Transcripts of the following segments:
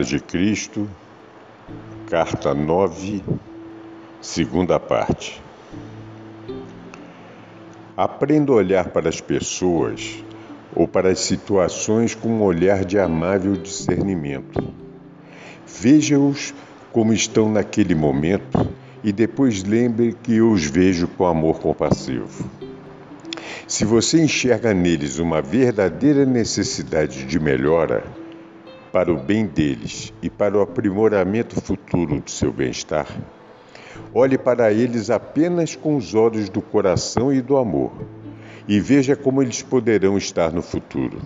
Carta de Cristo, carta 9, segunda parte. Aprenda a olhar para as pessoas ou para as situações com um olhar de amável discernimento. Veja-os como estão naquele momento e depois lembre que eu os vejo com amor compassivo. Se você enxerga neles uma verdadeira necessidade de melhora, para o bem deles e para o aprimoramento futuro do seu bem-estar, olhe para eles apenas com os olhos do coração e do amor e veja como eles poderão estar no futuro.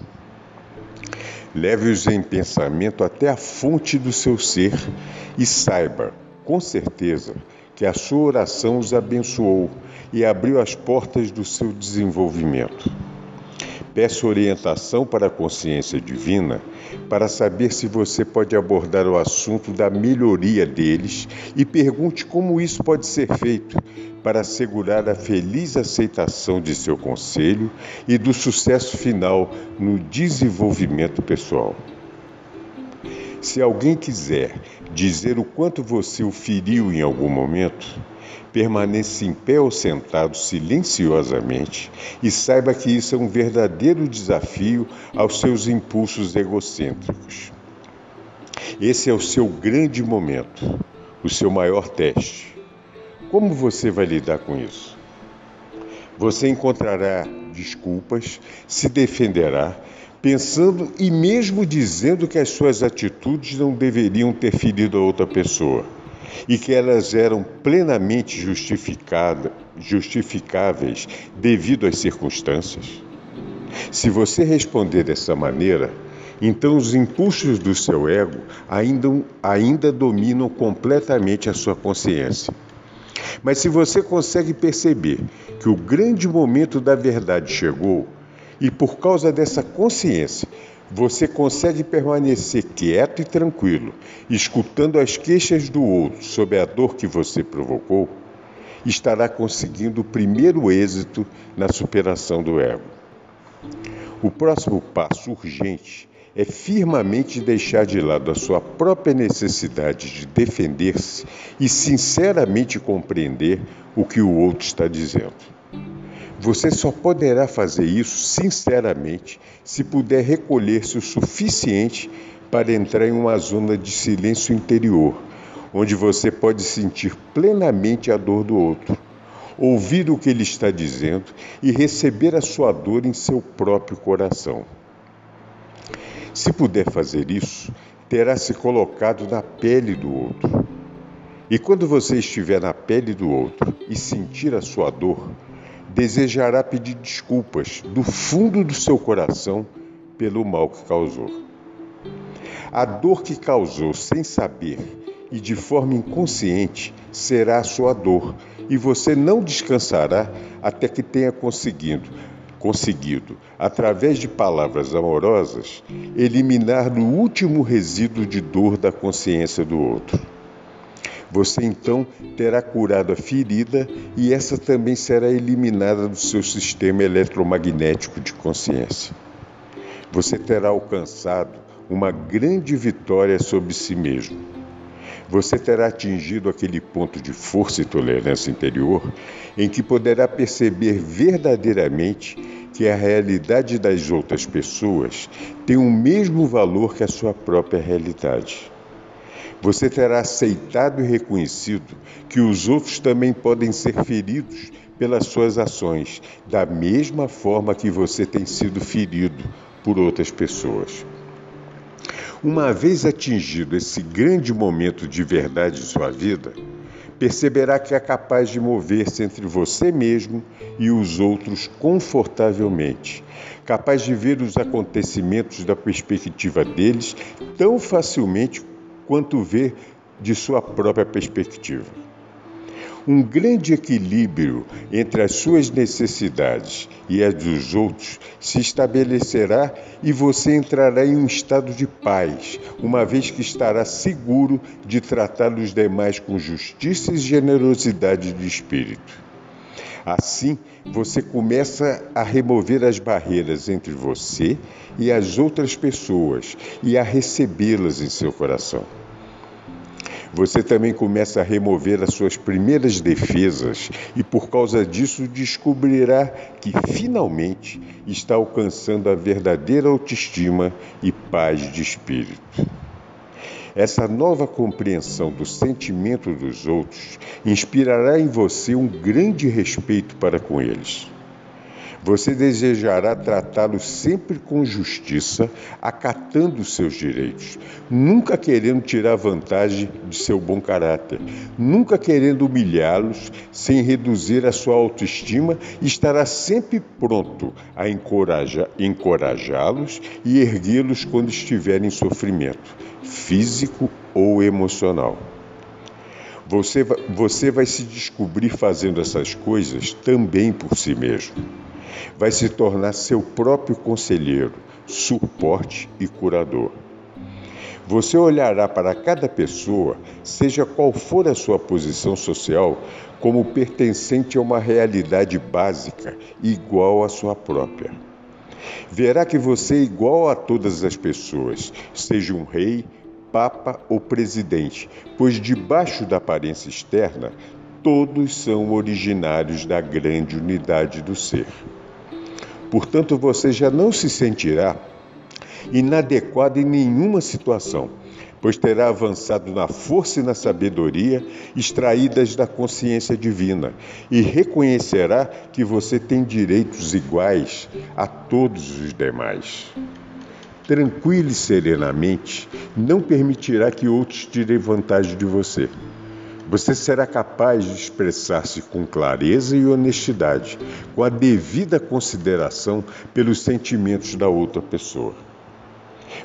Leve-os em pensamento até a fonte do seu ser e saiba, com certeza, que a sua oração os abençoou e abriu as portas do seu desenvolvimento. Peço orientação para a consciência divina para saber se você pode abordar o assunto da melhoria deles e pergunte como isso pode ser feito para assegurar a feliz aceitação de seu conselho e do sucesso final no desenvolvimento pessoal. Se alguém quiser dizer o quanto você o feriu em algum momento, permaneça em pé ou sentado silenciosamente e saiba que isso é um verdadeiro desafio aos seus impulsos egocêntricos. Esse é o seu grande momento, o seu maior teste. Como você vai lidar com isso? Você encontrará desculpas, se defenderá, pensando e mesmo dizendo que as suas atitudes não deveriam ter ferido a outra pessoa e que elas eram plenamente justificáveis devido às circunstâncias? Se você responder dessa maneira, então os impulsos do seu ego ainda, ainda dominam completamente a sua consciência. Mas se você consegue perceber que o grande momento da verdade chegou, e por causa dessa consciência você consegue permanecer quieto e tranquilo, escutando as queixas do outro sobre a dor que você provocou, estará conseguindo o primeiro êxito na superação do ego. O próximo passo urgente é firmemente deixar de lado a sua própria necessidade de defender-se e sinceramente compreender o que o outro está dizendo. Você só poderá fazer isso sinceramente se puder recolher-se o suficiente para entrar em uma zona de silêncio interior, onde você pode sentir plenamente a dor do outro, ouvir o que ele está dizendo e receber a sua dor em seu próprio coração. Se puder fazer isso, terá se colocado na pele do outro. E quando você estiver na pele do outro e sentir a sua dor, desejará pedir desculpas do fundo do seu coração pelo mal que causou. A dor que causou sem saber e de forma inconsciente será a sua dor, e você não descansará até que tenha conseguido, conseguido, através de palavras amorosas, eliminar o último resíduo de dor da consciência do outro. Você então terá curado a ferida e essa também será eliminada do seu sistema eletromagnético de consciência. Você terá alcançado uma grande vitória sobre si mesmo. Você terá atingido aquele ponto de força e tolerância interior em que poderá perceber verdadeiramente que a realidade das outras pessoas tem o mesmo valor que a sua própria realidade. Você terá aceitado e reconhecido que os outros também podem ser feridos pelas suas ações, da mesma forma que você tem sido ferido por outras pessoas. Uma vez atingido esse grande momento de verdade em sua vida, perceberá que é capaz de mover-se entre você mesmo e os outros confortavelmente, capaz de ver os acontecimentos da perspectiva deles tão facilmente quanto vê de sua própria perspectiva. Um grande equilíbrio entre as suas necessidades e as dos outros se estabelecerá e você entrará em um estado de paz, uma vez que estará seguro de tratar os demais com justiça e generosidade de espírito. Assim, você começa a remover as barreiras entre você e as outras pessoas e a recebê-las em seu coração. Você também começa a remover as suas primeiras defesas e, por causa disso, descobrirá que finalmente está alcançando a verdadeira autoestima e paz de espírito. Essa nova compreensão do sentimento dos outros inspirará em você um grande respeito para com eles. Você desejará tratá-los sempre com justiça, acatando seus direitos, nunca querendo tirar vantagem de seu bom caráter, nunca querendo humilhá-los sem reduzir a sua autoestima, e estará sempre pronto a encorajá-los e erguê-los quando estiverem em sofrimento, físico ou emocional. Você, você vai se descobrir fazendo essas coisas também por si mesmo vai se tornar seu próprio conselheiro, suporte e curador. Você olhará para cada pessoa, seja qual for a sua posição social, como pertencente a uma realidade básica, igual à sua própria. Verá que você é igual a todas as pessoas, seja um rei, papa ou presidente, pois debaixo da aparência externa, todos são originários da grande unidade do ser. Portanto, você já não se sentirá inadequado em nenhuma situação, pois terá avançado na força e na sabedoria extraídas da consciência divina e reconhecerá que você tem direitos iguais a todos os demais. Tranquilo e serenamente, não permitirá que outros tirem vantagem de você. Você será capaz de expressar-se com clareza e honestidade, com a devida consideração pelos sentimentos da outra pessoa.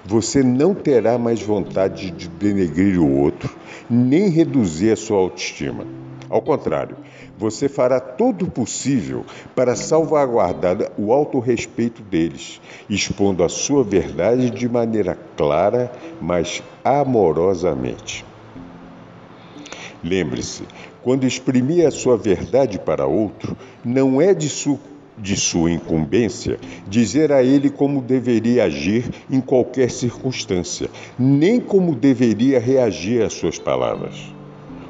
Você não terá mais vontade de denegrir o outro, nem reduzir a sua autoestima. Ao contrário, você fará todo o possível para salvaguardar o autorrespeito deles, expondo a sua verdade de maneira clara, mas amorosamente. Lembre-se, quando exprimir a sua verdade para outro, não é de, su de sua incumbência dizer a ele como deveria agir em qualquer circunstância, nem como deveria reagir às suas palavras.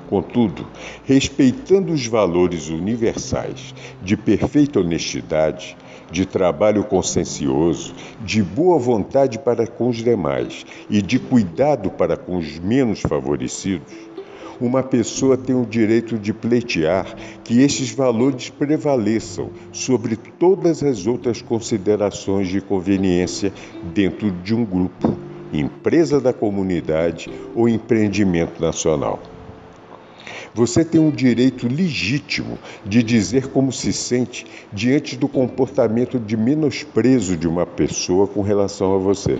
Contudo, respeitando os valores universais de perfeita honestidade, de trabalho consciencioso, de boa vontade para com os demais e de cuidado para com os menos favorecidos, uma pessoa tem o direito de pleitear que estes valores prevaleçam sobre todas as outras considerações de conveniência dentro de um grupo, empresa da comunidade ou empreendimento nacional. Você tem um direito legítimo de dizer como se sente diante do comportamento de menosprezo de uma pessoa com relação a você.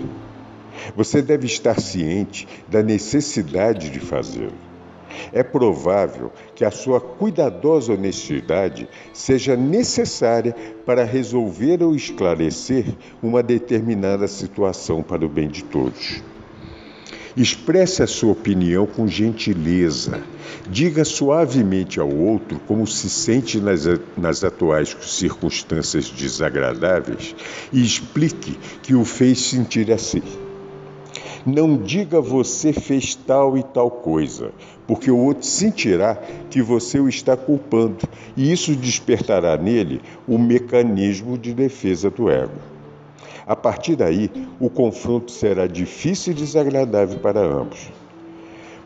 Você deve estar ciente da necessidade de fazê-lo. É provável que a sua cuidadosa honestidade seja necessária para resolver ou esclarecer uma determinada situação para o bem de todos. Expresse a sua opinião com gentileza. Diga suavemente ao outro como se sente nas, nas atuais circunstâncias desagradáveis e explique que o fez sentir assim. Não diga você fez tal e tal coisa, porque o outro sentirá que você o está culpando e isso despertará nele o mecanismo de defesa do ego. A partir daí, o confronto será difícil e desagradável para ambos.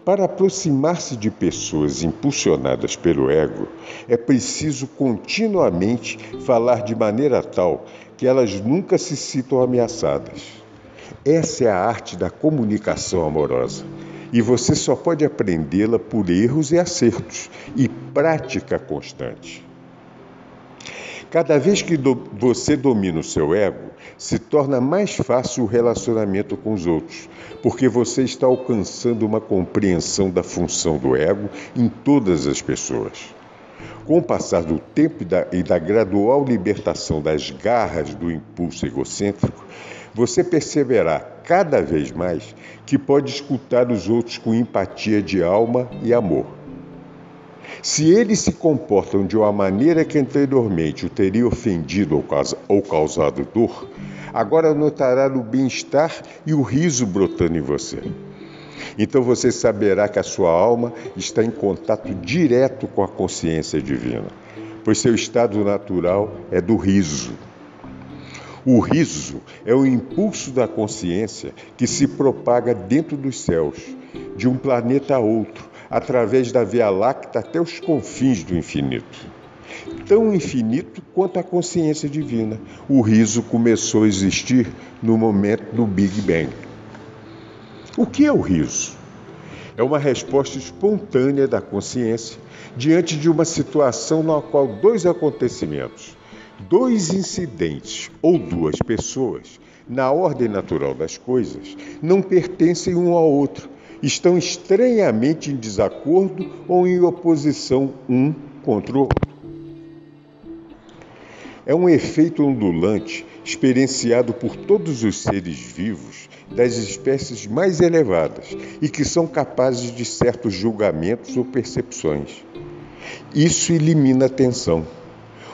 Para aproximar-se de pessoas impulsionadas pelo ego, é preciso continuamente falar de maneira tal que elas nunca se sintam ameaçadas. Essa é a arte da comunicação amorosa. e você só pode aprendê-la por erros e acertos e prática constante. Cada vez que do, você domina o seu ego, se torna mais fácil o relacionamento com os outros, porque você está alcançando uma compreensão da função do ego em todas as pessoas. Com o passar do tempo e da, e da gradual libertação das garras do impulso egocêntrico, você perceberá cada vez mais que pode escutar os outros com empatia de alma e amor. Se eles se comportam de uma maneira que anteriormente o teria ofendido ou causado dor, agora notará o bem-estar e o riso brotando em você. Então você saberá que a sua alma está em contato direto com a consciência divina, pois seu estado natural é do riso. O riso é o impulso da consciência que se propaga dentro dos céus, de um planeta a outro, através da Via Láctea até os confins do infinito. Tão infinito quanto a consciência divina. O riso começou a existir no momento do Big Bang. O que é o riso? É uma resposta espontânea da consciência diante de uma situação na qual dois acontecimentos, dois incidentes ou duas pessoas, na ordem natural das coisas, não pertencem um ao outro, estão estranhamente em desacordo ou em oposição um contra o outro. É um efeito ondulante experienciado por todos os seres vivos das espécies mais elevadas e que são capazes de certos julgamentos ou percepções. Isso elimina a tensão.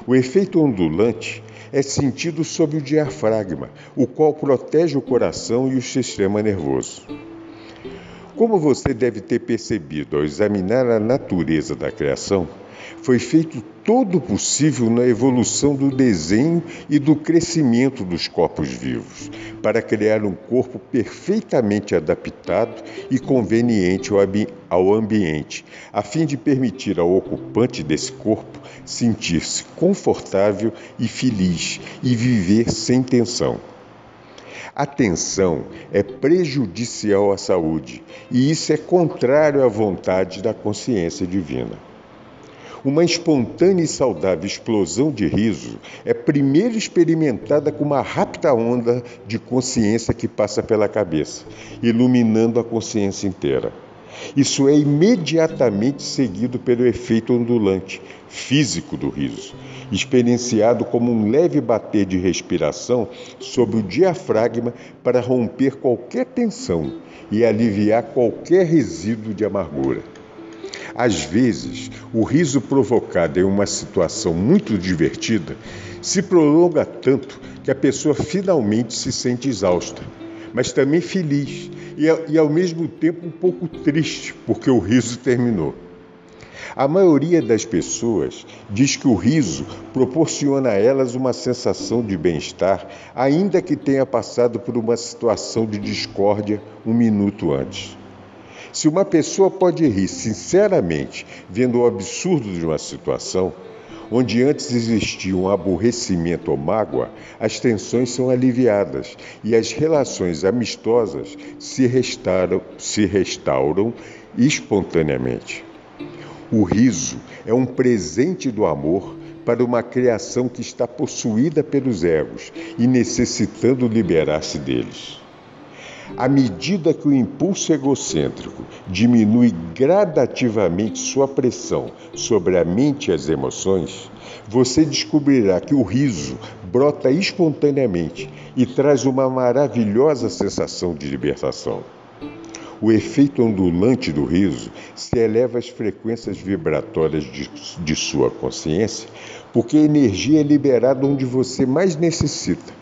O efeito ondulante é sentido sob o diafragma, o qual protege o coração e o sistema nervoso. Como você deve ter percebido ao examinar a natureza da criação, foi feito todo possível na evolução do desenho e do crescimento dos corpos vivos, para criar um corpo perfeitamente adaptado e conveniente ao ambiente, a fim de permitir ao ocupante desse corpo sentir-se confortável e feliz e viver sem tensão. A tensão é prejudicial à saúde e isso é contrário à vontade da consciência divina. Uma espontânea e saudável explosão de riso é primeiro experimentada com uma rápida onda de consciência que passa pela cabeça, iluminando a consciência inteira. Isso é imediatamente seguido pelo efeito ondulante físico do riso, experienciado como um leve bater de respiração sobre o diafragma para romper qualquer tensão e aliviar qualquer resíduo de amargura. Às vezes, o riso provocado em uma situação muito divertida se prolonga tanto que a pessoa finalmente se sente exausta, mas também feliz e, ao mesmo tempo um pouco triste porque o riso terminou. A maioria das pessoas diz que o riso proporciona a elas uma sensação de bem-estar, ainda que tenha passado por uma situação de discórdia um minuto antes. Se uma pessoa pode rir sinceramente vendo o absurdo de uma situação, onde antes existia um aborrecimento ou mágoa, as tensões são aliviadas e as relações amistosas se restauram, se restauram espontaneamente. O riso é um presente do amor para uma criação que está possuída pelos egos e necessitando liberar-se deles. À medida que o impulso egocêntrico diminui gradativamente sua pressão sobre a mente e as emoções, você descobrirá que o riso brota espontaneamente e traz uma maravilhosa sensação de libertação. O efeito ondulante do riso se eleva às frequências vibratórias de, de sua consciência, porque a energia é liberada onde você mais necessita,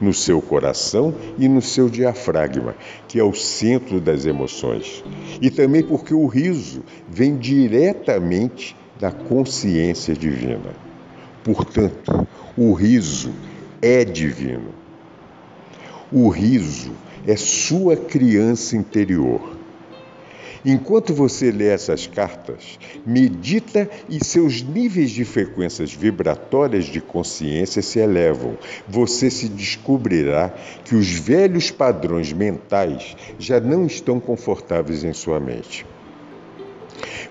no seu coração e no seu diafragma, que é o centro das emoções. E também porque o riso vem diretamente da consciência divina. Portanto, o riso é divino. O riso é sua criança interior. Enquanto você lê essas cartas, medita e seus níveis de frequências vibratórias de consciência se elevam. Você se descobrirá que os velhos padrões mentais já não estão confortáveis em sua mente.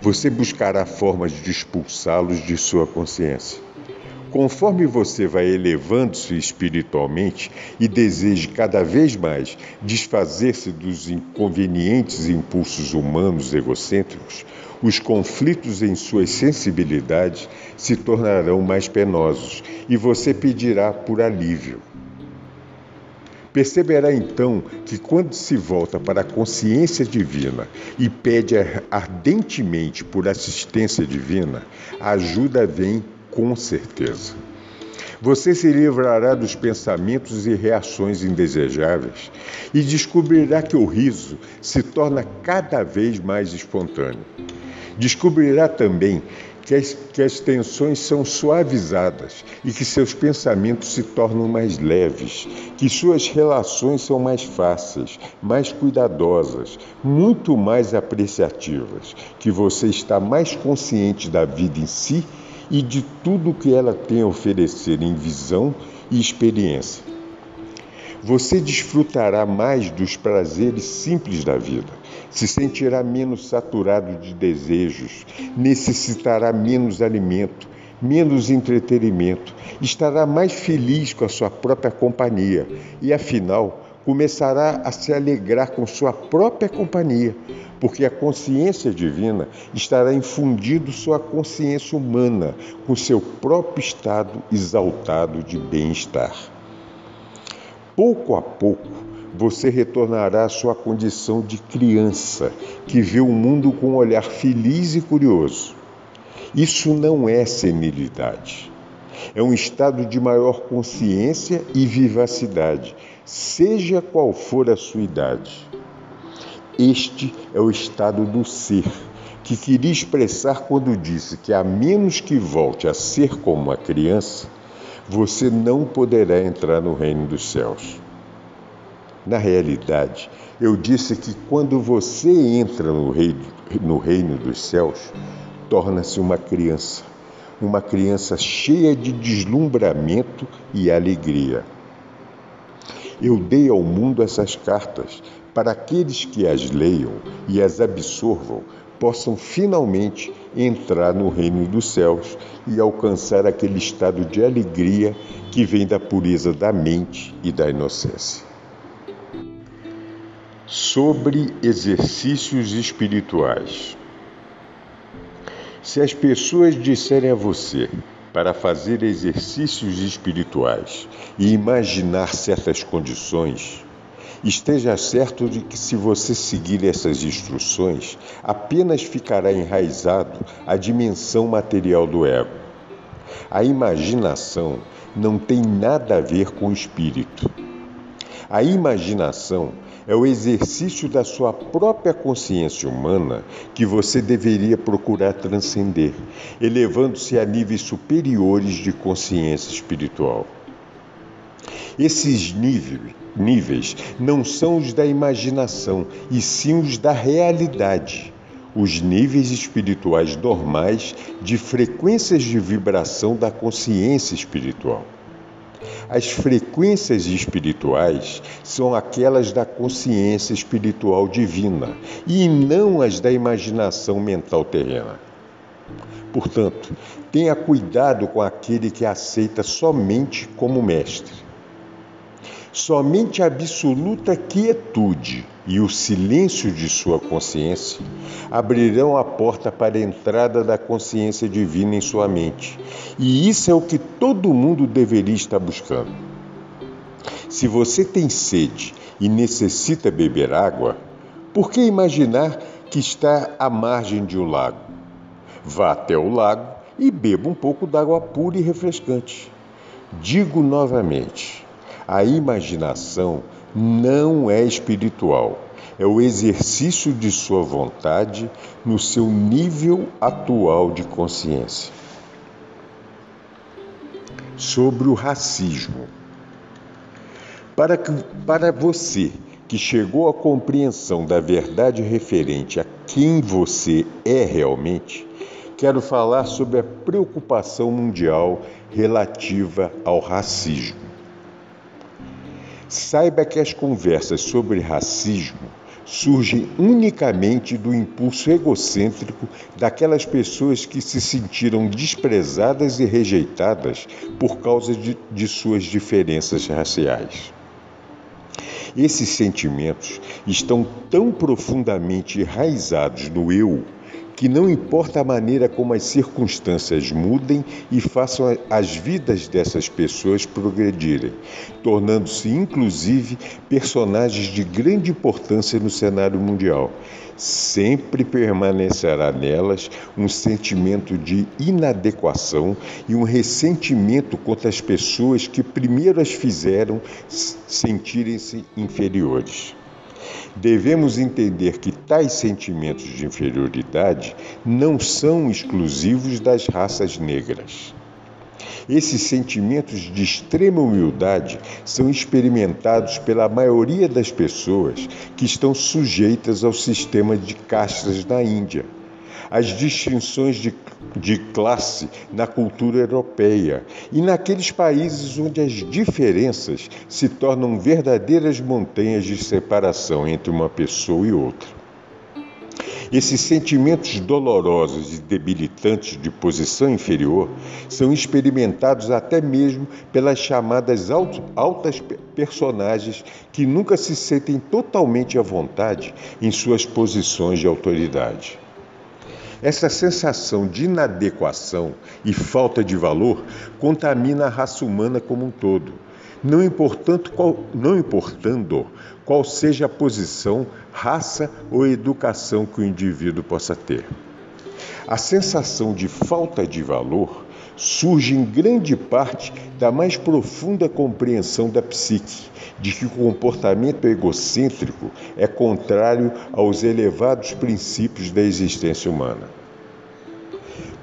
Você buscará formas de expulsá-los de sua consciência. Conforme você vai elevando-se espiritualmente e deseje cada vez mais desfazer-se dos inconvenientes impulsos humanos egocêntricos, os conflitos em suas sensibilidades se tornarão mais penosos e você pedirá por alívio. Perceberá então que quando se volta para a consciência divina e pede ardentemente por assistência divina, a ajuda vem com certeza. Você se livrará dos pensamentos e reações indesejáveis e descobrirá que o riso se torna cada vez mais espontâneo. Descobrirá também que as, que as tensões são suavizadas e que seus pensamentos se tornam mais leves, que suas relações são mais fáceis, mais cuidadosas, muito mais apreciativas, que você está mais consciente da vida em si e de tudo que ela tem a oferecer em visão e experiência. Você desfrutará mais dos prazeres simples da vida, se sentirá menos saturado de desejos, necessitará menos alimento, menos entretenimento, estará mais feliz com a sua própria companhia e, afinal, começará a se alegrar com sua própria companhia, porque a consciência divina estará infundindo sua consciência humana com seu próprio estado exaltado de bem-estar. Pouco a pouco, você retornará à sua condição de criança que vê o mundo com um olhar feliz e curioso. Isso não é senilidade. É um estado de maior consciência e vivacidade, seja qual for a sua idade. Este é o estado do ser, que queria expressar quando disse que, a menos que volte a ser como uma criança, você não poderá entrar no reino dos céus. Na realidade, eu disse que quando você entra no reino, no reino dos céus, torna-se uma criança, uma criança cheia de deslumbramento e alegria. Eu dei ao mundo essas cartas para aqueles que as leiam e as absorvam possam finalmente entrar no reino dos céus e alcançar aquele estado de alegria que vem da pureza da mente e da inocência. Sobre exercícios espirituais. Se as pessoas disserem a você para fazer exercícios espirituais e imaginar certas condições, Esteja certo de que, se você seguir essas instruções, apenas ficará enraizado a dimensão material do ego. A imaginação não tem nada a ver com o espírito. A imaginação é o exercício da sua própria consciência humana que você deveria procurar transcender, elevando-se a níveis superiores de consciência espiritual. Esses níveis não são os da imaginação, e sim os da realidade. Os níveis espirituais normais de frequências de vibração da consciência espiritual. As frequências espirituais são aquelas da consciência espiritual divina e não as da imaginação mental terrena. Portanto, tenha cuidado com aquele que aceita somente como mestre. Somente a absoluta quietude e o silêncio de sua consciência abrirão a porta para a entrada da consciência divina em sua mente. E isso é o que todo mundo deveria estar buscando. Se você tem sede e necessita beber água, por que imaginar que está à margem de um lago? Vá até o lago e beba um pouco d'água pura e refrescante. Digo novamente a imaginação não é espiritual, é o exercício de sua vontade no seu nível atual de consciência. Sobre o racismo. Para, que, para você que chegou à compreensão da verdade referente a quem você é realmente, quero falar sobre a preocupação mundial relativa ao racismo. Saiba que as conversas sobre racismo surgem unicamente do impulso egocêntrico daquelas pessoas que se sentiram desprezadas e rejeitadas por causa de, de suas diferenças raciais. Esses sentimentos estão tão profundamente enraizados no eu que não importa a maneira como as circunstâncias mudem e façam as vidas dessas pessoas progredirem, tornando-se inclusive personagens de grande importância no cenário mundial. Sempre permanecerá nelas um sentimento de inadequação e um ressentimento contra as pessoas que primeiro as fizeram sentirem-se inferiores. Devemos entender que tais sentimentos de inferioridade não são exclusivos das raças negras. Esses sentimentos de extrema humildade são experimentados pela maioria das pessoas que estão sujeitas ao sistema de castas na Índia as distinções de, de classe na cultura europeia e naqueles países onde as diferenças se tornam verdadeiras montanhas de separação entre uma pessoa e outra. Esses sentimentos dolorosos e debilitantes de posição inferior são experimentados até mesmo pelas chamadas altas personagens que nunca se sentem totalmente à vontade em suas posições de autoridade. Essa sensação de inadequação e falta de valor contamina a raça humana como um todo, não importando qual, não importando qual seja a posição, raça ou educação que o indivíduo possa ter. A sensação de falta de valor surge em grande parte da mais profunda compreensão da psique, de que o comportamento egocêntrico é contrário aos elevados princípios da existência humana.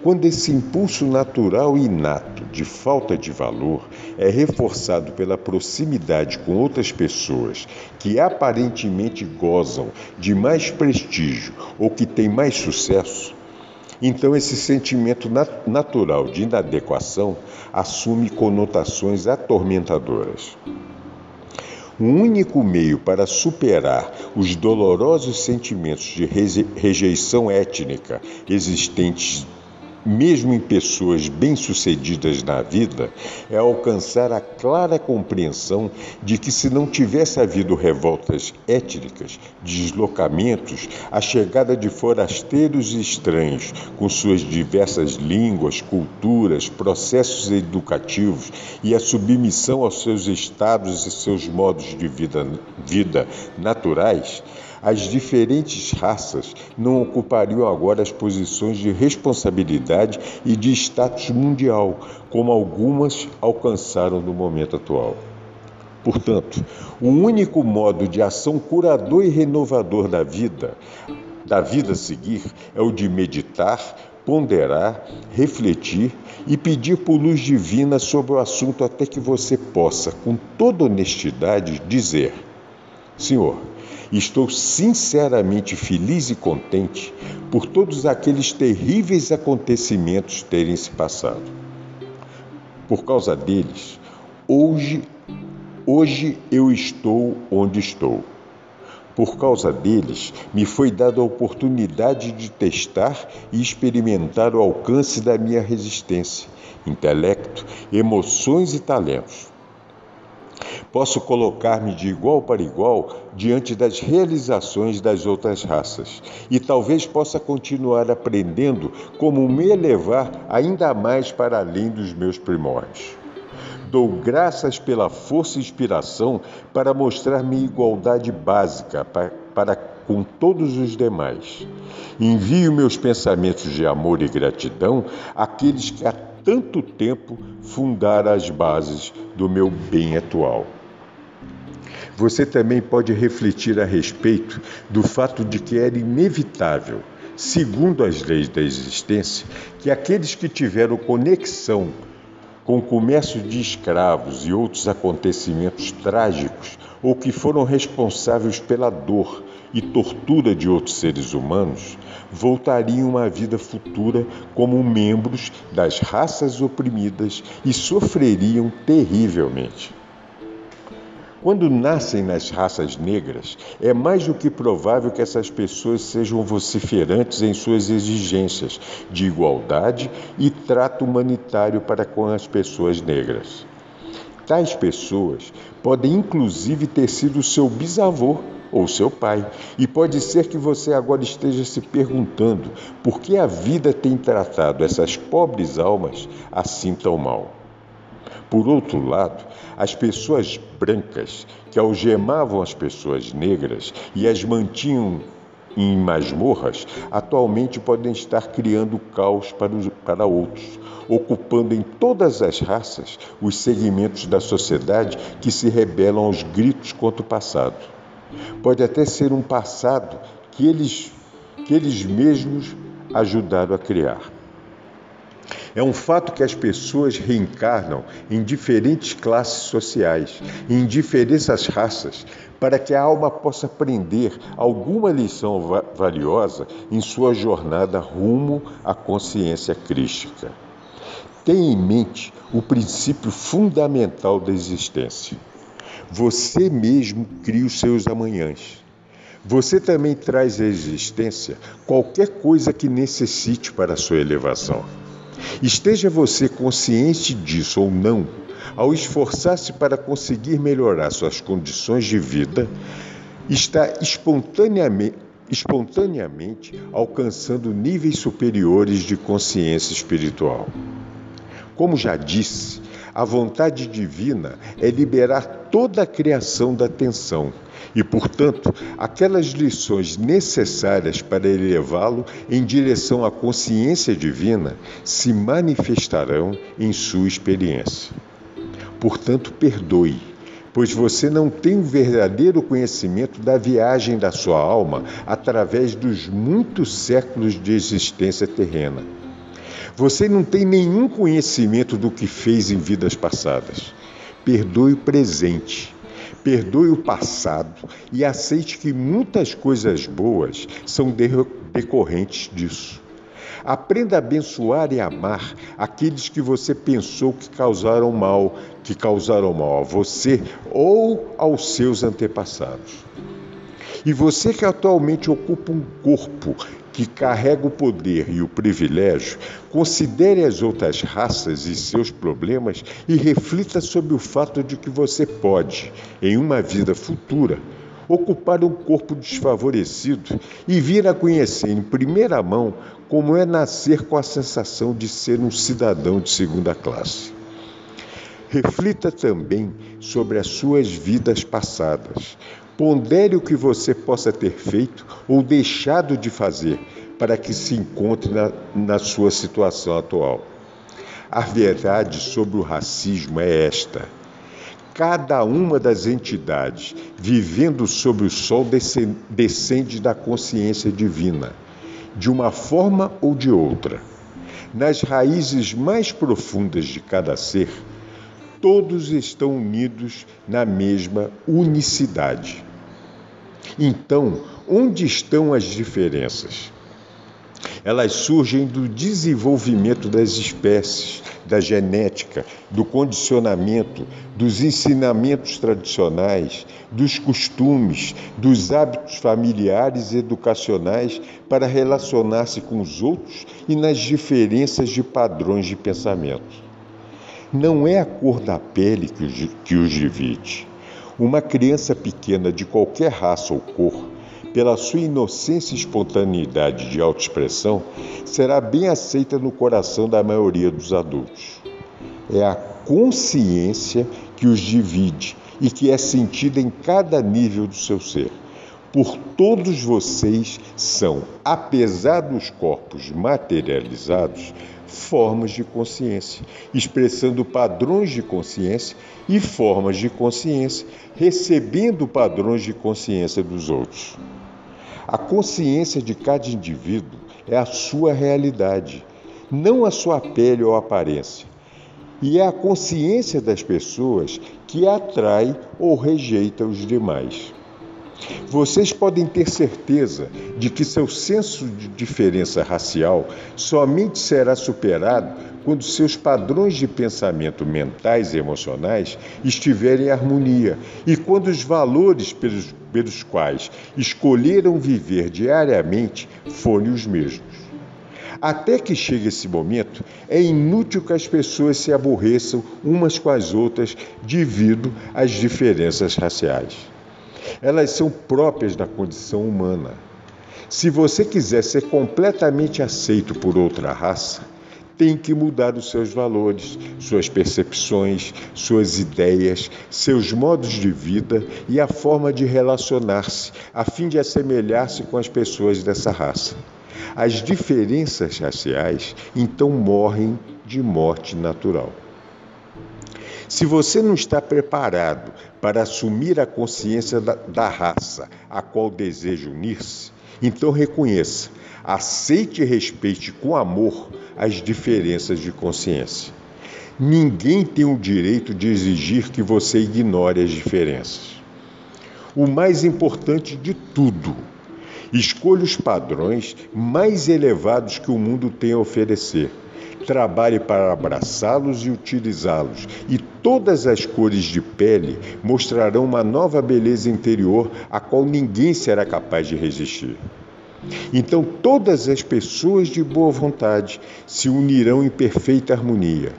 Quando esse impulso natural e inato de falta de valor é reforçado pela proximidade com outras pessoas que aparentemente gozam de mais prestígio ou que têm mais sucesso, então, esse sentimento nat natural de inadequação assume conotações atormentadoras. O único meio para superar os dolorosos sentimentos de rejeição étnica existentes mesmo em pessoas bem-sucedidas na vida, é alcançar a clara compreensão de que, se não tivesse havido revoltas étnicas, deslocamentos, a chegada de forasteiros e estranhos, com suas diversas línguas, culturas, processos educativos e a submissão aos seus estados e seus modos de vida, vida naturais, as diferentes raças não ocupariam agora as posições de responsabilidade e de status mundial, como algumas alcançaram no momento atual. Portanto, o único modo de ação curador e renovador da vida, da vida a seguir, é o de meditar, ponderar, refletir e pedir por luz divina sobre o assunto até que você possa, com toda honestidade, dizer: Senhor, Estou sinceramente feliz e contente por todos aqueles terríveis acontecimentos terem se passado. Por causa deles, hoje, hoje eu estou onde estou. Por causa deles, me foi dada a oportunidade de testar e experimentar o alcance da minha resistência, intelecto, emoções e talentos. Posso colocar-me de igual para igual diante das realizações das outras raças e talvez possa continuar aprendendo como me elevar ainda mais para além dos meus primórdios. Dou graças pela força e inspiração para mostrar minha igualdade básica para, para com todos os demais. Envio meus pensamentos de amor e gratidão àqueles que tanto tempo fundaram as bases do meu bem atual. Você também pode refletir a respeito do fato de que era inevitável, segundo as leis da existência, que aqueles que tiveram conexão com o comércio de escravos e outros acontecimentos trágicos ou que foram responsáveis pela dor e tortura de outros seres humanos, voltariam à vida futura como membros das raças oprimidas e sofreriam terrivelmente. Quando nascem nas raças negras, é mais do que provável que essas pessoas sejam vociferantes em suas exigências de igualdade e trato humanitário para com as pessoas negras. Tais pessoas podem inclusive ter sido seu bisavô ou seu pai, e pode ser que você agora esteja se perguntando por que a vida tem tratado essas pobres almas assim tão mal. Por outro lado, as pessoas brancas que algemavam as pessoas negras e as mantinham em masmorras, atualmente podem estar criando caos para, os, para outros, ocupando em todas as raças os segmentos da sociedade que se rebelam aos gritos contra o passado. Pode até ser um passado que eles, que eles mesmos ajudaram a criar. É um fato que as pessoas reencarnam em diferentes classes sociais, em diferentes raças, para que a alma possa aprender alguma lição valiosa em sua jornada rumo à consciência crística. Tenha em mente o princípio fundamental da existência. Você mesmo cria os seus amanhãs. Você também traz à existência qualquer coisa que necessite para a sua elevação. Esteja você consciente disso ou não, ao esforçar-se para conseguir melhorar suas condições de vida, está espontaneamente, espontaneamente alcançando níveis superiores de consciência espiritual. Como já disse, a vontade divina é liberar toda a criação da atenção e, portanto, aquelas lições necessárias para elevá-lo em direção à consciência divina se manifestarão em sua experiência. Portanto, perdoe, pois você não tem o verdadeiro conhecimento da viagem da sua alma através dos muitos séculos de existência terrena. Você não tem nenhum conhecimento do que fez em vidas passadas. Perdoe o presente Perdoe o passado e aceite que muitas coisas boas são decorrentes disso. Aprenda a abençoar e amar aqueles que você pensou que causaram mal, que causaram mal a você ou aos seus antepassados. E você que atualmente ocupa um corpo que carrega o poder e o privilégio, considere as outras raças e seus problemas e reflita sobre o fato de que você pode, em uma vida futura, ocupar um corpo desfavorecido e vir a conhecer em primeira mão como é nascer com a sensação de ser um cidadão de segunda classe. Reflita também sobre as suas vidas passadas, Pondere o que você possa ter feito ou deixado de fazer para que se encontre na, na sua situação atual. A verdade sobre o racismo é esta. Cada uma das entidades vivendo sob o sol descende da consciência divina, de uma forma ou de outra. Nas raízes mais profundas de cada ser, todos estão unidos na mesma unicidade. Então, onde estão as diferenças? Elas surgem do desenvolvimento das espécies, da genética, do condicionamento, dos ensinamentos tradicionais, dos costumes, dos hábitos familiares e educacionais para relacionar-se com os outros e nas diferenças de padrões de pensamento. Não é a cor da pele que os divide uma criança pequena de qualquer raça ou cor, pela sua inocência e espontaneidade de autoexpressão, será bem aceita no coração da maioria dos adultos. É a consciência que os divide e que é sentida em cada nível do seu ser. Por todos vocês são, apesar dos corpos materializados, formas de consciência, expressando padrões de consciência e formas de consciência, recebendo padrões de consciência dos outros. A consciência de cada indivíduo é a sua realidade, não a sua pele ou aparência. E é a consciência das pessoas que atrai ou rejeita os demais. Vocês podem ter certeza de que seu senso de diferença racial somente será superado quando seus padrões de pensamento mentais e emocionais estiverem em harmonia e quando os valores pelos, pelos quais escolheram viver diariamente forem os mesmos. Até que chegue esse momento, é inútil que as pessoas se aborreçam umas com as outras devido às diferenças raciais. Elas são próprias da condição humana. Se você quiser ser completamente aceito por outra raça, tem que mudar os seus valores, suas percepções, suas ideias, seus modos de vida e a forma de relacionar-se, a fim de assemelhar-se com as pessoas dessa raça. As diferenças raciais então morrem de morte natural. Se você não está preparado para assumir a consciência da, da raça a qual deseja unir-se, então reconheça, aceite e respeite com amor as diferenças de consciência. Ninguém tem o direito de exigir que você ignore as diferenças. O mais importante de tudo, escolha os padrões mais elevados que o mundo tem a oferecer trabalhe para abraçá-los e utilizá-los, e todas as cores de pele mostrarão uma nova beleza interior a qual ninguém será capaz de resistir. Então todas as pessoas de boa vontade se unirão em perfeita harmonia.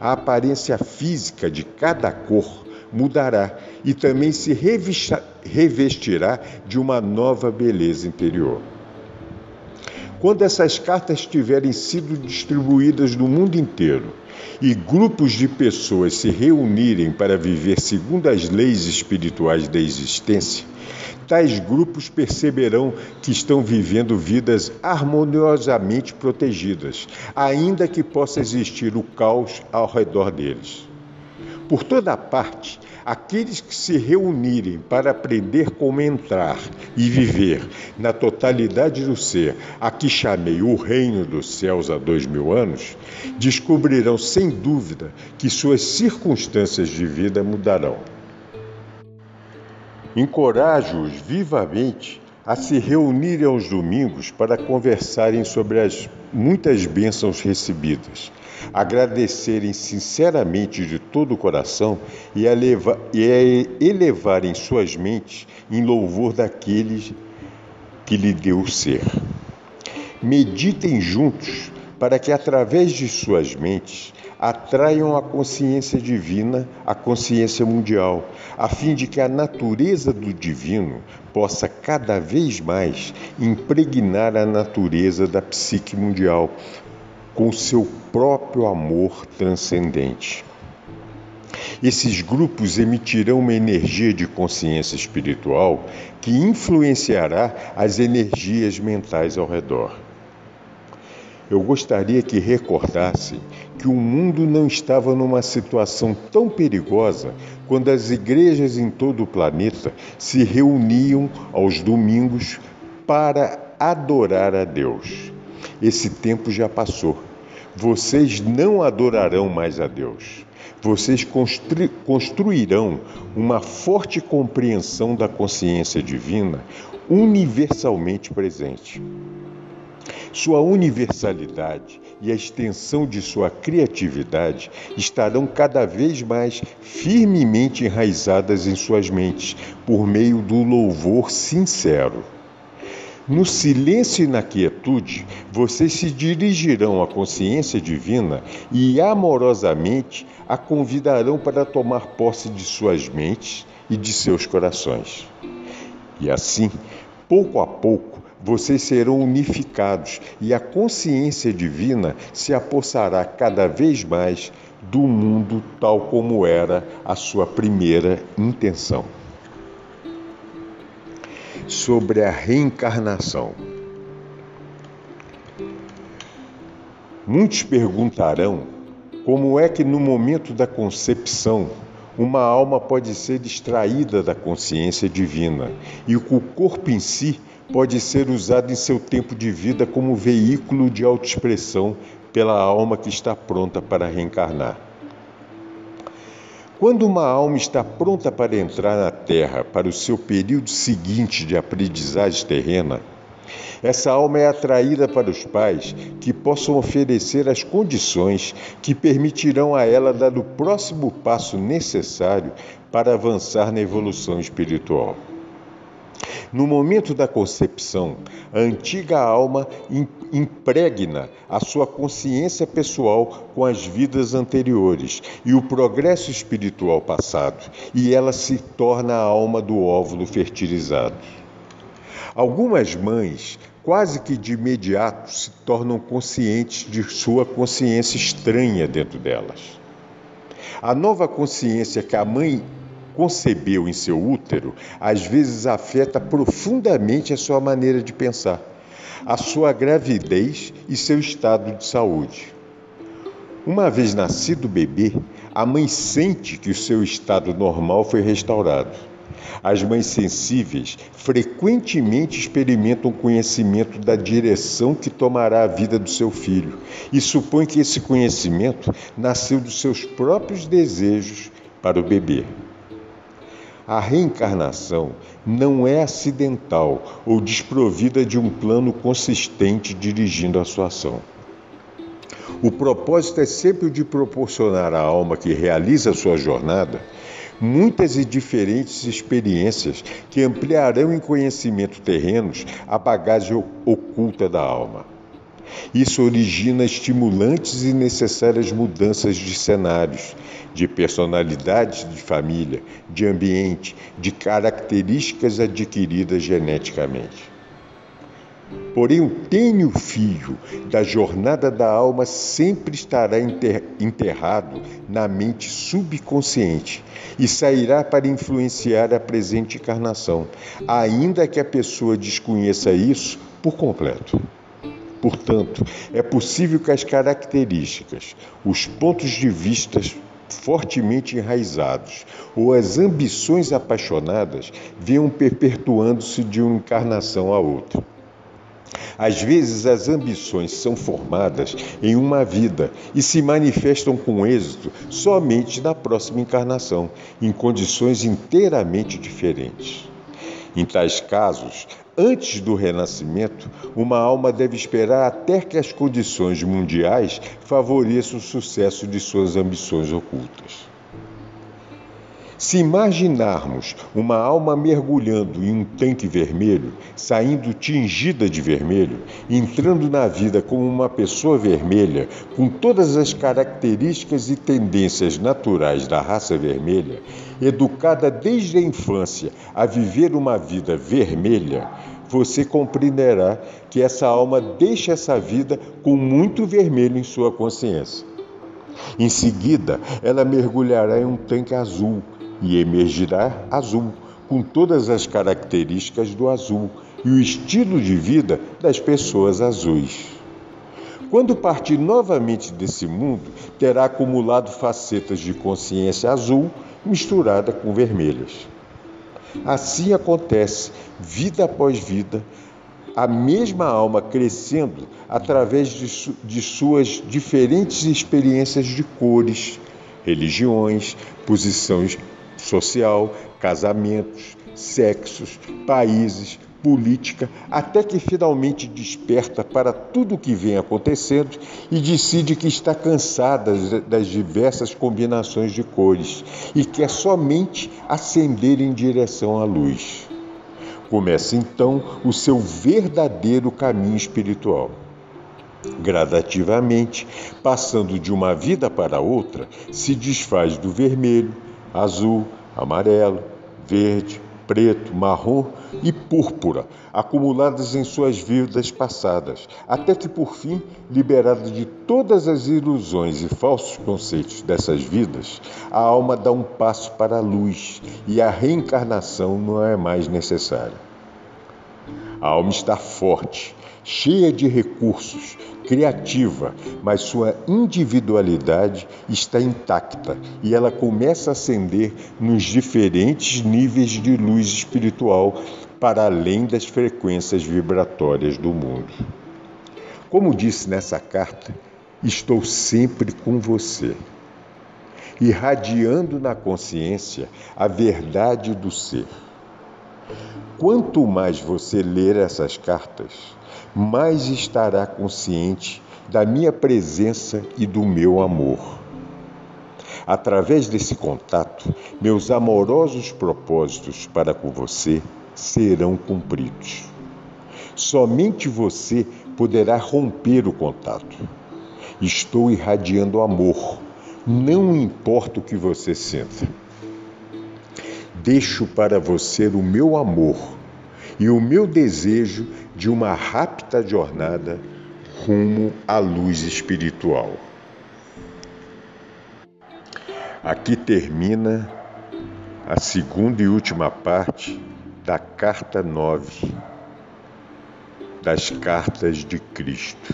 A aparência física de cada cor mudará e também se revestirá de uma nova beleza interior. Quando essas cartas tiverem sido distribuídas no mundo inteiro e grupos de pessoas se reunirem para viver segundo as leis espirituais da existência, tais grupos perceberão que estão vivendo vidas harmoniosamente protegidas, ainda que possa existir o caos ao redor deles. Por toda parte, aqueles que se reunirem para aprender como entrar e viver na totalidade do ser, a que chamei o reino dos céus há dois mil anos, descobrirão sem dúvida que suas circunstâncias de vida mudarão. Encorajo-os vivamente a se reunirem aos domingos para conversarem sobre as muitas bênçãos recebidas, agradecerem sinceramente de todo o coração e a, leva, e elevarem suas mentes em louvor daqueles que lhe deu o ser. Meditem juntos para que, através de suas mentes, atraiam a consciência divina, a consciência mundial, a fim de que a natureza do divino possa cada vez mais impregnar a natureza da psique mundial com seu próprio amor transcendente. Esses grupos emitirão uma energia de consciência espiritual que influenciará as energias mentais ao redor. Eu gostaria que recordasse que o mundo não estava numa situação tão perigosa quando as igrejas em todo o planeta se reuniam aos domingos para adorar a Deus. Esse tempo já passou. Vocês não adorarão mais a Deus. Vocês constru construirão uma forte compreensão da consciência divina universalmente presente. Sua universalidade e a extensão de sua criatividade estarão cada vez mais firmemente enraizadas em suas mentes por meio do louvor sincero. No silêncio e na quietude, vocês se dirigirão à consciência divina e amorosamente a convidarão para tomar posse de suas mentes e de seus corações. E assim, pouco a pouco, vocês serão unificados e a consciência divina se apossará cada vez mais do mundo tal como era a sua primeira intenção. Sobre a reencarnação. Muitos perguntarão como é que no momento da concepção uma alma pode ser extraída da consciência divina e o corpo em si pode ser usado em seu tempo de vida como veículo de autoexpressão pela alma que está pronta para reencarnar. Quando uma alma está pronta para entrar na Terra para o seu período seguinte de aprendizagem terrena, essa alma é atraída para os pais que possam oferecer as condições que permitirão a ela dar o próximo passo necessário para avançar na evolução espiritual. No momento da concepção, a antiga alma impregna a sua consciência pessoal com as vidas anteriores e o progresso espiritual passado, e ela se torna a alma do óvulo fertilizado. Algumas mães, quase que de imediato, se tornam conscientes de sua consciência estranha dentro delas. A nova consciência que a mãe concebeu em seu útero, às vezes afeta profundamente a sua maneira de pensar, a sua gravidez e seu estado de saúde. Uma vez nascido o bebê, a mãe sente que o seu estado normal foi restaurado. As mães sensíveis frequentemente experimentam conhecimento da direção que tomará a vida do seu filho e supõem que esse conhecimento nasceu dos seus próprios desejos para o bebê. A reencarnação não é acidental ou desprovida de um plano consistente dirigindo a sua ação. O propósito é sempre o de proporcionar à alma que realiza sua jornada muitas e diferentes experiências que ampliarão em conhecimento terrenos a bagagem oculta da alma. Isso origina estimulantes e necessárias mudanças de cenários, de personalidade de família, de ambiente, de características adquiridas geneticamente. Porém, o tênue fio da jornada da alma sempre estará enterrado na mente subconsciente e sairá para influenciar a presente encarnação, ainda que a pessoa desconheça isso por completo. Portanto, é possível que as características, os pontos de vista fortemente enraizados ou as ambições apaixonadas venham perpetuando-se de uma encarnação a outra. Às vezes, as ambições são formadas em uma vida e se manifestam com êxito somente na próxima encarnação, em condições inteiramente diferentes. Em tais casos, Antes do renascimento, uma alma deve esperar até que as condições mundiais favoreçam o sucesso de suas ambições ocultas. Se imaginarmos uma alma mergulhando em um tanque vermelho, saindo tingida de vermelho, entrando na vida como uma pessoa vermelha, com todas as características e tendências naturais da raça vermelha, educada desde a infância a viver uma vida vermelha, você compreenderá que essa alma deixa essa vida com muito vermelho em sua consciência. Em seguida, ela mergulhará em um tanque azul e emergirá azul, com todas as características do azul e o estilo de vida das pessoas azuis. Quando partir novamente desse mundo, terá acumulado facetas de consciência azul misturada com vermelhas. Assim acontece, vida após vida, a mesma alma crescendo através de, su de suas diferentes experiências de cores, religiões, posições social, casamentos, sexos, países, política, até que finalmente desperta para tudo o que vem acontecendo e decide que está cansada das diversas combinações de cores e quer somente ascender em direção à luz. Começa então o seu verdadeiro caminho espiritual. Gradativamente, passando de uma vida para outra, se desfaz do vermelho, azul, amarelo, verde, preto, marrom e púrpura, acumuladas em suas vidas passadas, até que por fim, liberada de todas as ilusões e falsos conceitos dessas vidas, a alma dá um passo para a luz e a reencarnação não é mais necessária. A alma está forte, cheia de recursos, criativa, mas sua individualidade está intacta e ela começa a ascender nos diferentes níveis de luz espiritual para além das frequências vibratórias do mundo. Como disse nessa carta, estou sempre com você. irradiando na consciência a verdade do ser. Quanto mais você ler essas cartas, mais estará consciente da minha presença e do meu amor. Através desse contato, meus amorosos propósitos para com você serão cumpridos. Somente você poderá romper o contato. Estou irradiando amor, não importa o que você sinta. Deixo para você o meu amor e o meu desejo de uma rápida jornada rumo à luz espiritual. Aqui termina a segunda e última parte da carta 9 das cartas de Cristo.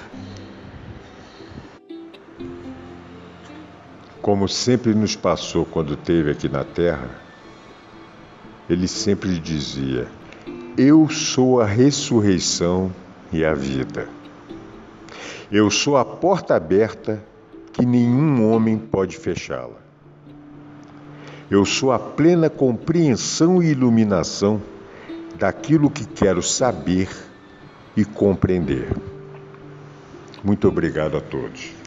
Como sempre nos passou quando esteve aqui na Terra, ele sempre dizia: Eu sou a ressurreição e a vida. Eu sou a porta aberta que nenhum homem pode fechá-la. Eu sou a plena compreensão e iluminação daquilo que quero saber e compreender. Muito obrigado a todos.